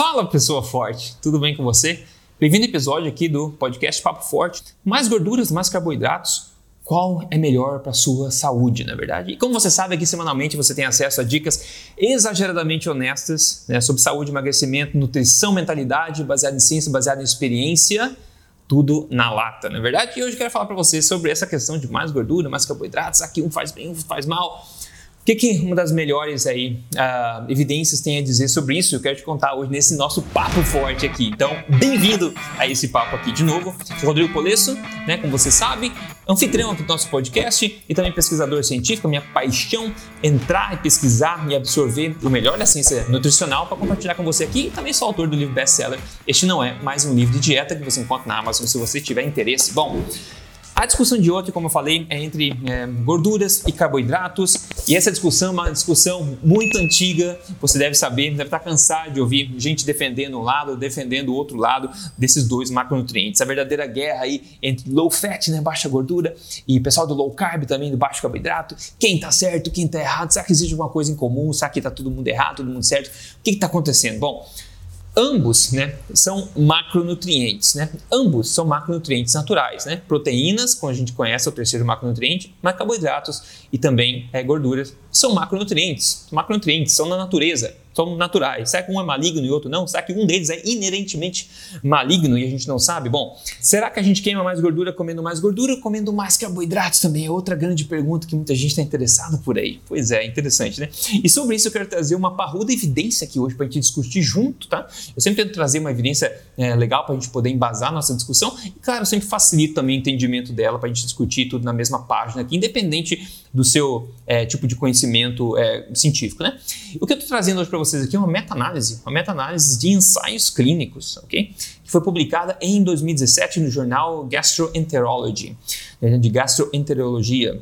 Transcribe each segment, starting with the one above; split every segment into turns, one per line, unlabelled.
Fala pessoa forte, tudo bem com você? Bem-vindo ao episódio aqui do podcast Papo Forte. Mais gorduras, mais carboidratos, qual é melhor para sua saúde, na verdade? E como você sabe, aqui semanalmente você tem acesso a dicas exageradamente honestas né, sobre saúde, emagrecimento, nutrição, mentalidade, baseado em ciência, baseado em experiência, tudo na lata, na verdade? E hoje eu quero falar para você sobre essa questão de mais gordura, mais carboidratos, aqui um faz bem, um faz mal. O que, que uma das melhores aí, uh, evidências tem a dizer sobre isso? Eu quero te contar hoje nesse nosso papo forte aqui. Então, bem-vindo a esse papo aqui de novo. Sou Rodrigo Polesso, né, como você sabe, anfitrião aqui do nosso podcast e também pesquisador científico. Minha paixão entrar e pesquisar e absorver o melhor da ciência nutricional para compartilhar com você aqui. E também sou autor do livro best-seller. Este não é mais um livro de dieta que você encontra na Amazon se você tiver interesse. Bom, a discussão de hoje, como eu falei, é entre é, gorduras e carboidratos. E essa discussão é uma discussão muito antiga. Você deve saber, deve estar cansado de ouvir gente defendendo um lado, defendendo o outro lado desses dois macronutrientes. A verdadeira guerra aí entre low fat, né, baixa gordura, e pessoal do low carb também, do baixo carboidrato. Quem está certo, quem está errado? Será que existe alguma coisa em comum? Será que está todo mundo errado, todo mundo certo? O que está acontecendo? Bom, Ambos né, são macronutrientes, né? Ambos são macronutrientes naturais, né? Proteínas, como a gente conhece, é o terceiro macronutriente, mas carboidratos e também é, gorduras são macronutrientes. Macronutrientes são na natureza são naturais. Será que um é maligno e outro não? Será que um deles é inerentemente maligno e a gente não sabe? Bom, será que a gente queima mais gordura comendo mais gordura ou comendo mais carboidratos também? É outra grande pergunta que muita gente está interessada por aí. Pois é, interessante, né? E sobre isso eu quero trazer uma parruda evidência aqui hoje para a gente discutir junto, tá? Eu sempre tento trazer uma evidência é, legal para a gente poder embasar nossa discussão e, claro, eu sempre facilito também o entendimento dela para a gente discutir tudo na mesma página aqui, independente do seu é, tipo de conhecimento é, científico, né? O que eu estou trazendo hoje para vocês aqui uma meta-análise, uma meta-análise de ensaios clínicos, ok? Que foi publicada em 2017 no jornal Gastroenterology, né, de gastroenterologia.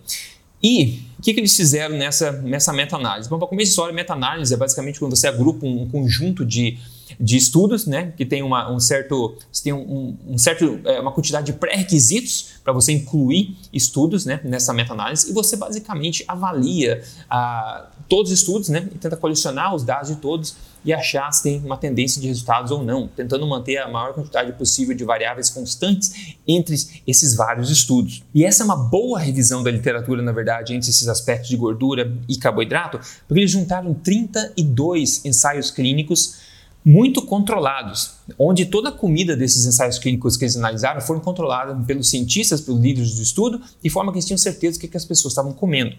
E o que, que, eles fizeram nessa, nessa meta-análise? Bom, para começar a história, meta-análise é basicamente quando você agrupa um, um conjunto de, de estudos, né, que tem uma, um certo, tem um, um certo, é, uma quantidade de pré-requisitos para você incluir estudos né, nessa meta-análise e você basicamente avalia ah, todos os estudos né, e tenta colecionar os dados de todos e achar se tem uma tendência de resultados ou não, tentando manter a maior quantidade possível de variáveis constantes entre esses vários estudos. E essa é uma boa revisão da literatura, na verdade, entre esses aspectos de gordura e carboidrato, porque eles juntaram 32 ensaios clínicos muito controlados, onde toda a comida desses ensaios clínicos que eles analisaram foram controladas pelos cientistas, pelos líderes do estudo, de forma que eles tinham certeza do que, as pessoas estavam comendo.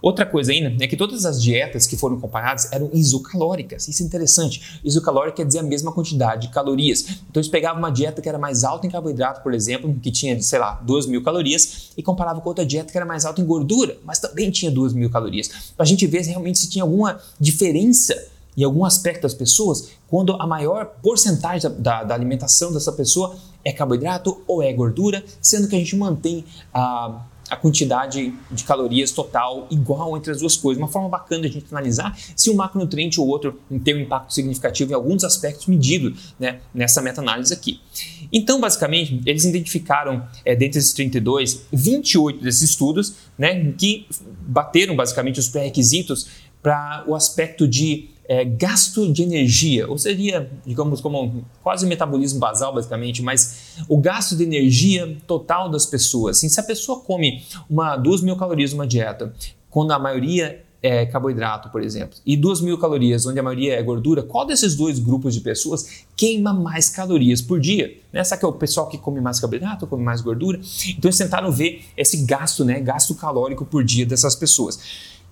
Outra coisa ainda é que todas as dietas que foram comparadas eram isocalóricas. Isso é interessante. Isocalórica quer dizer a mesma quantidade de calorias. Então eles pegavam uma dieta que era mais alta em carboidrato, por exemplo, que tinha, sei lá, 2 mil calorias, e comparavam com outra dieta que era mais alta em gordura, mas também tinha 2 mil calorias. Para a gente ver realmente se tinha alguma diferença em algum aspecto das pessoas quando a maior porcentagem da, da, alimentação dessa pessoa é carboidrato ou é gordura, sendo que a gente mantém a, a quantidade de calorias total igual entre as duas coisas. Uma forma bacana de a gente analisar se um macronutriente ou outro tem um impacto significativo em alguns aspectos medido né, nessa meta-análise aqui. Então, basicamente, eles identificaram, é, dentre esses 32, 28 desses estudos né, que bateram basicamente os pré-requisitos para o aspecto de é, gasto de energia, ou seria, digamos, como quase metabolismo basal, basicamente, mas o gasto de energia total das pessoas. Assim, se a pessoa come uma, duas mil calorias numa dieta, quando a maioria é carboidrato, por exemplo, e duas mil calorias, onde a maioria é gordura, qual desses dois grupos de pessoas queima mais calorias por dia? Né? Será que é o pessoal que come mais carboidrato, come mais gordura? Então eles tentaram ver esse gasto, né, gasto calórico por dia dessas pessoas.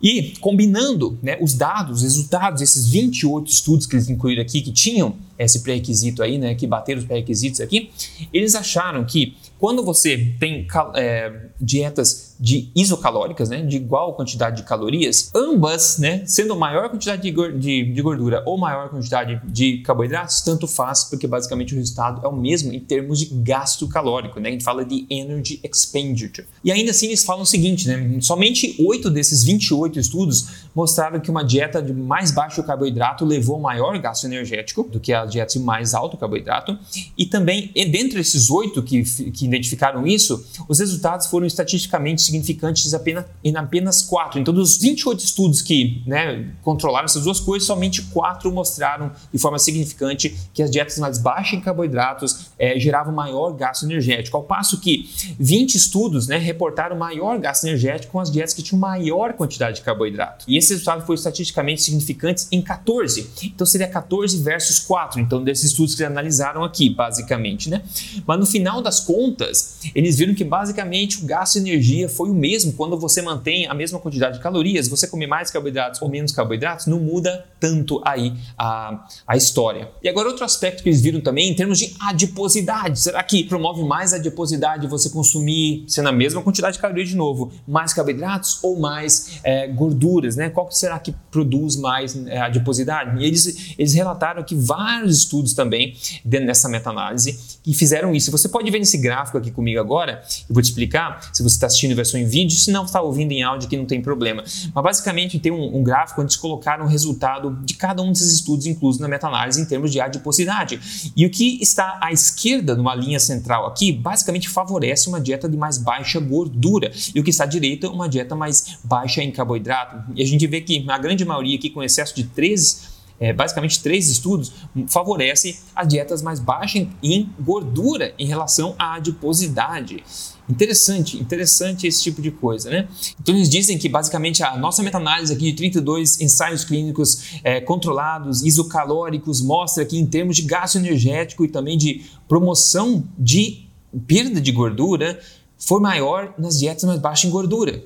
E combinando né, os dados, os resultados, esses 28 estudos que eles incluíram aqui, que tinham esse pré-requisito aí, né, que bateram os pré-requisitos aqui, eles acharam que quando você tem é, dietas de isocalóricas, né, de igual quantidade de calorias, ambas, né, sendo maior quantidade de, gordura ou maior quantidade de carboidratos, tanto faz, porque basicamente o resultado é o mesmo em termos de gasto calórico, né, a gente fala de energy expenditure. E ainda assim eles falam o seguinte, né, somente 8 desses 28 estudos mostraram que uma dieta de mais baixo carboidrato levou maior gasto energético do que a dieta de mais alto carboidrato, e também, dentre esses 8 que, que identificaram isso, os resultados foram estatisticamente significantes apenas, em apenas quatro. Então, dos 28 estudos que né, controlaram essas duas coisas, somente quatro mostraram de forma significante que as dietas mais baixas em carboidratos é, geravam maior gasto energético, ao passo que 20 estudos né, reportaram maior gasto energético com as dietas que tinham maior quantidade de carboidrato. E esse resultado foi estatisticamente significante em 14. Então, seria 14 versus 4. Então, desses estudos que analisaram aqui, basicamente. Né? Mas no final das contas, eles viram que basicamente o gasto de energia foi o mesmo quando você mantém a mesma quantidade de calorias, você comer mais carboidratos ou menos carboidratos, não muda tanto aí a, a história. E agora outro aspecto que eles viram também em termos de adiposidade. Será que promove mais adiposidade você consumir, sendo a mesma quantidade de calorias de novo, mais carboidratos ou mais é, gorduras, né? Qual será que produz mais é, adiposidade? E eles, eles relataram que vários estudos também dentro dessa meta-análise que fizeram isso. Você pode ver nesse gráfico aqui comigo agora, eu vou te explicar se você está assistindo em vídeo, se não está ouvindo em áudio, que não tem problema. Mas basicamente tem um, um gráfico onde eles colocaram o resultado de cada um desses estudos inclusos na meta-análise em termos de adiposidade. E o que está à esquerda, numa linha central aqui, basicamente favorece uma dieta de mais baixa gordura. E o que está à direita, uma dieta mais baixa em carboidrato. E a gente vê que a grande maioria aqui com excesso de 13 é, basicamente três estudos, favorece as dietas mais baixas em gordura em relação à adiposidade. Interessante, interessante esse tipo de coisa, né? Então eles dizem que basicamente a nossa meta-análise aqui de 32 ensaios clínicos é, controlados, isocalóricos, mostra que em termos de gasto energético e também de promoção de perda de gordura, foi maior nas dietas mais baixas em gordura.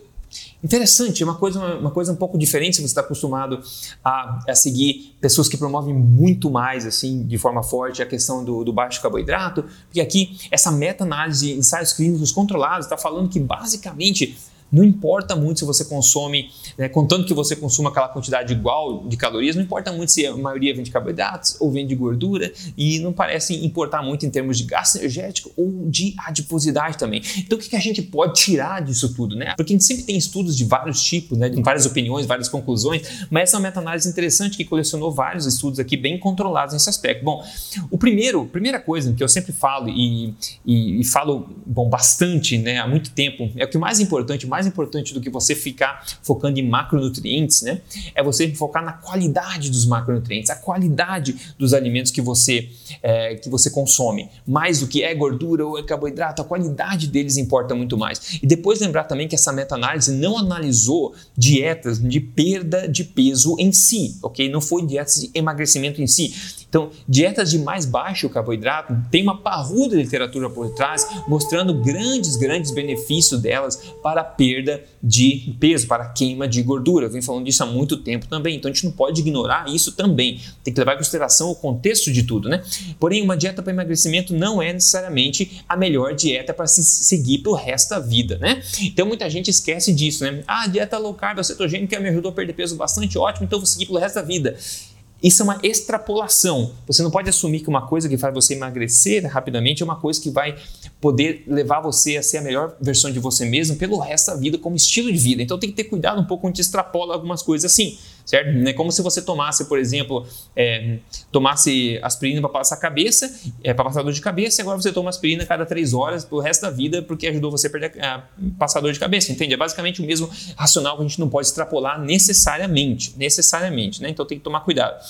Interessante, é uma coisa, uma coisa um pouco diferente se você está acostumado a, a, seguir pessoas que promovem muito mais, assim, de forma forte, a questão do, do baixo carboidrato, porque aqui essa meta-análise de ensaios clínicos controlados está falando que basicamente não importa muito se você consome, né, contanto que você consuma aquela quantidade igual de calorias, não importa muito se a maioria vem de carboidratos ou vem de gordura e não parece importar muito em termos de gasto energético ou de adiposidade também. Então o que, a gente pode tirar disso tudo, né? Porque a gente sempre tem estudos de vários tipos, né, de várias opiniões, várias conclusões, mas essa é uma meta-análise interessante que colecionou vários estudos aqui bem controlados nesse aspecto. Bom, o primeiro, primeira coisa que eu sempre falo e, e, e falo bom, bastante né, há muito tempo, é o que mais importante, mais mais importante do que você ficar focando em macronutrientes, né? É você focar na qualidade dos macronutrientes, a qualidade dos alimentos que você, é, que você consome. Mais do que é gordura ou é carboidrato, a qualidade deles importa muito mais. E depois lembrar também que essa meta-análise não analisou dietas de perda de peso em si, ok? Não foi dietas de emagrecimento em si. Então, dietas de mais baixo carboidrato tem uma parruda literatura por trás mostrando grandes, grandes benefícios delas para a perda de peso, para a queima de gordura. Eu venho falando disso há muito tempo também, então a gente não pode ignorar isso também. Tem que levar em consideração o contexto de tudo, né? Porém, uma dieta para emagrecimento não é necessariamente a melhor dieta para se seguir para o resto da vida, né? Então muita gente esquece disso, né? Ah, dieta low carb, cetogênica me ajudou a perder peso bastante, ótimo, então vou seguir pelo resto da vida. Isso é uma extrapolação. Você não pode assumir que uma coisa que faz você emagrecer rapidamente é uma coisa que vai poder levar você a ser a melhor versão de você mesmo pelo resto da vida como estilo de vida. Então tem que ter cuidado um pouco quando extrapola algumas coisas assim certo? É como se você tomasse, por exemplo, é, tomasse aspirina para passar a cabeça, é, para passar dor de cabeça, e agora você toma aspirina a cada três horas pro resto da vida porque ajudou você a perder a passar dor de cabeça, entende? É basicamente o mesmo racional que a gente não pode extrapolar necessariamente, necessariamente, né? Então tem que tomar cuidado.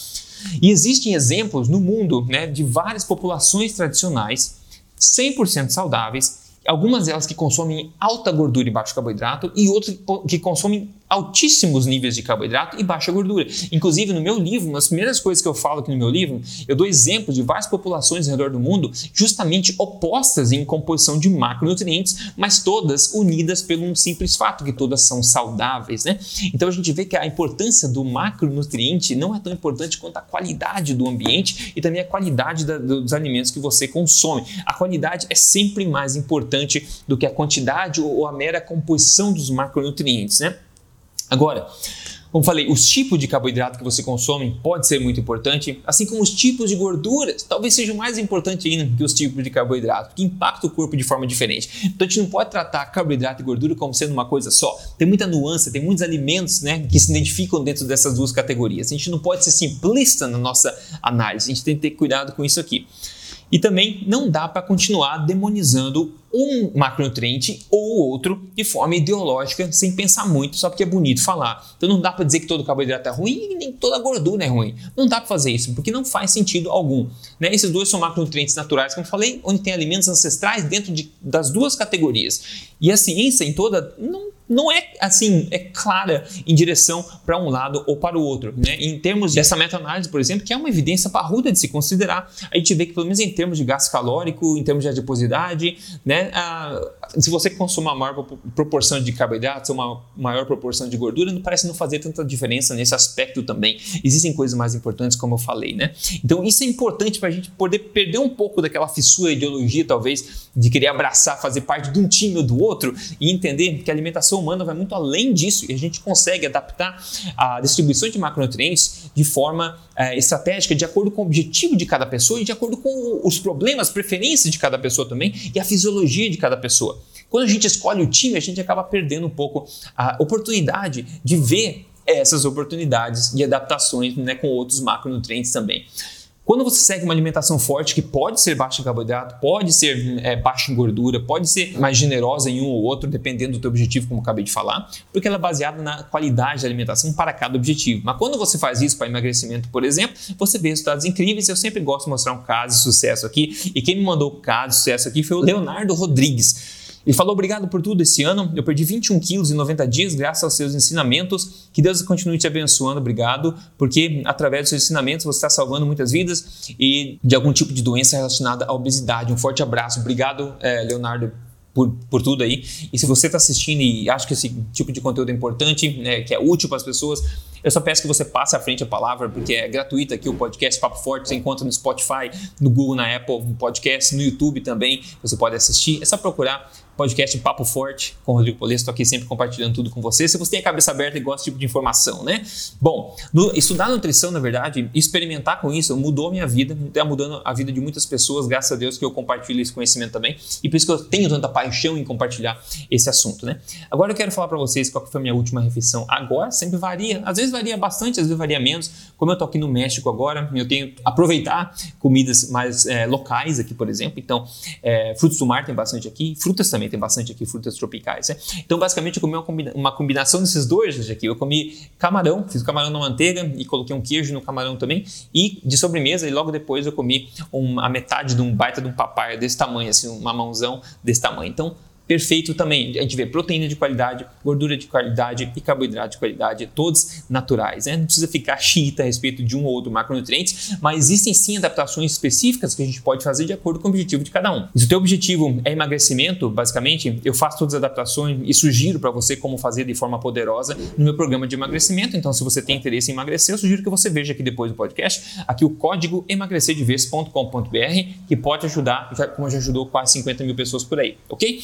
E existem exemplos no mundo né, de várias populações tradicionais 100% saudáveis, algumas delas que consomem alta gordura e baixo carboidrato e outras que consomem altíssimos níveis de carboidrato e baixa gordura. Inclusive, no meu livro, uma das primeiras coisas que eu falo aqui no meu livro, eu dou exemplos de várias populações ao redor do mundo justamente opostas em composição de macronutrientes, mas todas unidas pelo um simples fato, que todas são saudáveis, né? Então a gente vê que a importância do macronutriente não é tão importante quanto a qualidade do ambiente e também a qualidade da, dos alimentos que você consome. A qualidade é sempre mais importante do que a quantidade ou a mera composição dos macronutrientes, né? Agora, como falei, os tipos de carboidrato que você consome pode ser muito importante, assim como os tipos de gorduras talvez sejam mais importantes ainda que os tipos de carboidrato, que impactam o corpo de forma diferente. Então a gente não pode tratar carboidrato e gordura como sendo uma coisa só. Tem muita nuance, tem muitos alimentos né, que se identificam dentro dessas duas categorias. A gente não pode ser simplista na nossa análise, a gente tem que ter cuidado com isso aqui. E também não dá para continuar demonizando um macronutriente ou outro de forma ideológica, sem pensar muito, só porque é bonito falar. Então não dá para dizer que todo carboidrato é ruim e nem toda gordura é ruim. Não dá para fazer isso, porque não faz sentido algum. Né? Esses dois são macronutrientes naturais, como eu falei, onde tem alimentos ancestrais dentro de, das duas categorias. E a ciência em toda não não é assim, é clara em direção para um lado ou para o outro. Né? Em termos dessa meta-análise, por exemplo, que é uma evidência parruda de se considerar, a gente vê que, pelo menos em termos de gasto calórico, em termos de adiposidade, né, se você consumir uma maior proporção de carboidratos uma maior proporção de gordura, parece não fazer tanta diferença nesse aspecto também. Existem coisas mais importantes, como eu falei. Né? Então, isso é importante para a gente poder perder um pouco daquela fissura ideologia, talvez, de querer abraçar, fazer parte de um time ou do outro e entender que a alimentação humana vai muito além disso e a gente consegue adaptar a distribuição de macronutrientes de forma é, estratégica, de acordo com o objetivo de cada pessoa e de acordo com os problemas, preferências de cada pessoa também e a fisiologia de cada pessoa. Quando a gente escolhe o time, a gente acaba perdendo um pouco a oportunidade de ver essas oportunidades de adaptações né, com outros macronutrientes também. Quando você segue uma alimentação forte, que pode ser baixa em carboidrato, pode ser é, baixa em gordura, pode ser mais generosa em um ou outro, dependendo do teu objetivo, como acabei de falar, porque ela é baseada na qualidade da alimentação para cada objetivo. Mas quando você faz isso para emagrecimento, por exemplo, você vê resultados incríveis. Eu sempre gosto de mostrar um caso de sucesso aqui, e quem me mandou o caso de sucesso aqui foi o Leonardo Rodrigues. Ele falou obrigado por tudo esse ano. Eu perdi 21 quilos em 90 dias graças aos seus ensinamentos. Que Deus continue te abençoando. Obrigado, porque através dos seus ensinamentos você está salvando muitas vidas e de algum tipo de doença relacionada à obesidade. Um forte abraço. Obrigado, eh, Leonardo, por, por tudo aí. E se você está assistindo e acha que esse tipo de conteúdo é importante, né, que é útil para as pessoas, eu só peço que você passe à frente a palavra, porque é gratuito aqui o podcast Papo Forte. Você encontra no Spotify, no Google, na Apple, no podcast, no YouTube também. Você pode assistir. É só procurar podcast Papo Forte com o Rodrigo Polesso. Estou aqui sempre compartilhando tudo com você. Se você tem a cabeça aberta e gosta desse tipo de informação, né? Bom, no, estudar nutrição, na verdade, experimentar com isso mudou minha vida, está mudando a vida de muitas pessoas, graças a Deus que eu compartilho esse conhecimento também. E por isso que eu tenho tanta paixão em compartilhar esse assunto, né? Agora eu quero falar para vocês qual foi a minha última refeição. Agora sempre varia, às vezes varia bastante, às vezes varia menos. Como eu estou aqui no México agora, eu tenho que aproveitar comidas mais é, locais aqui, por exemplo. Então, é, frutos do mar tem bastante aqui, frutas também também tem bastante aqui, frutas tropicais. Né? Então, basicamente, eu comi uma, combina uma combinação desses dois aqui. Eu comi camarão, fiz camarão na manteiga e coloquei um queijo no camarão também. E de sobremesa, e logo depois eu comi uma, a metade de um baita de um papaya desse tamanho, assim, uma mãozão desse tamanho. Então, perfeito também. A gente vê proteína de qualidade, gordura de qualidade e carboidrato de qualidade, todos naturais. Né? Não precisa ficar chita a respeito de um ou outro macronutrientes, mas existem sim adaptações específicas que a gente pode fazer de acordo com o objetivo de cada um. Se o teu objetivo é emagrecimento, basicamente, eu faço todas as adaptações e sugiro para você como fazer de forma poderosa no meu programa de emagrecimento. Então, se você tem interesse em emagrecer, eu sugiro que você veja aqui depois do podcast, aqui o código emagrecerdevez.com.br, que pode ajudar, como já ajudou quase 50 mil pessoas por aí, ok?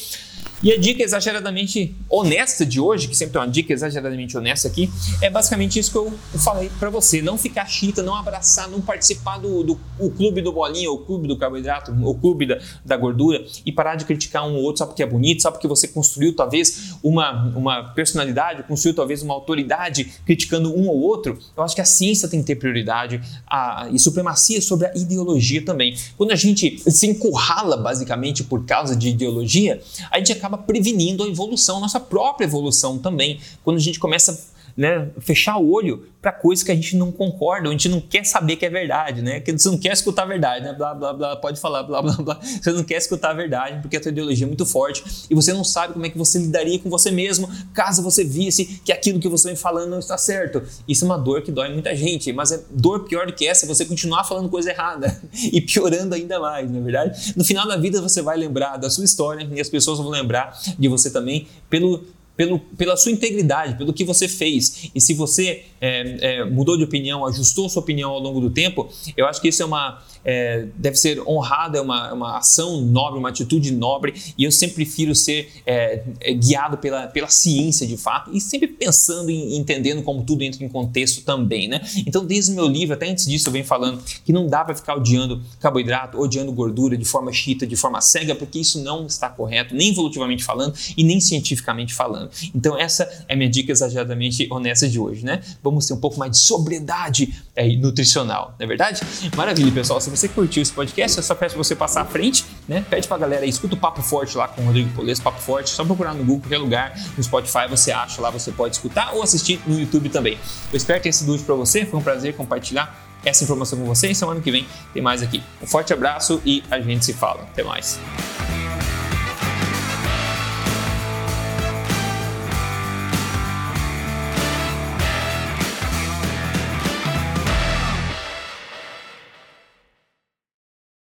E a dica exageradamente honesta de hoje, que sempre é uma dica exageradamente honesta aqui, é basicamente isso que eu falei para você. Não ficar chita, não abraçar, não participar do, do o clube do bolinho, o clube do carboidrato, o clube da, da gordura e parar de criticar um ou outro só porque é bonito, só porque você construiu talvez uma, uma personalidade, construiu talvez uma autoridade criticando um ou outro. Eu acho que a ciência tem que ter prioridade a, e supremacia sobre a ideologia também. Quando a gente se encurrala basicamente por causa de ideologia, a gente acaba prevenindo a evolução, a nossa própria evolução também. Quando a gente começa né, fechar o olho para coisas que a gente não concorda, a gente não quer saber que é verdade, né? Que você não quer escutar a verdade, né? Blá, blá, blá, pode falar, blá, blá, blá. Você não quer escutar a verdade porque a tua ideologia é muito forte e você não sabe como é que você lidaria com você mesmo caso você visse que aquilo que você vem falando não está certo. Isso é uma dor que dói muita gente, mas é dor pior do que essa é você continuar falando coisa errada e piorando ainda mais, não é verdade? No final da vida você vai lembrar da sua história e as pessoas vão lembrar de você também pelo pelo, pela sua integridade, pelo que você fez. E se você é, é, mudou de opinião, ajustou sua opinião ao longo do tempo, eu acho que isso é uma, é, deve ser honrado, é uma, uma ação nobre, uma atitude nobre, e eu sempre prefiro ser é, é, guiado pela, pela ciência de fato e sempre pensando e entendendo como tudo entra em contexto também, né? Então, desde o meu livro, até antes disso, eu venho falando que não dá para ficar odiando carboidrato, odiando gordura de forma chita, de forma cega, porque isso não está correto, nem evolutivamente falando e nem cientificamente falando. Então essa é a minha dica exageradamente honesta de hoje, né? Vamos ter um pouco mais de sobriedade aí, nutricional, não é verdade? Maravilha, pessoal. Se você curtiu esse podcast, eu só peço você passar à frente, né? Pede pra galera aí, escuta o Papo Forte lá com o Rodrigo Polesso, Papo Forte, só procurar no Google, qualquer lugar, no Spotify você acha lá, você pode escutar ou assistir no YouTube também. Eu espero ter sido útil para você, foi um prazer compartilhar essa informação com você e semana que vem tem mais aqui. Um forte abraço e a gente se fala. Até mais.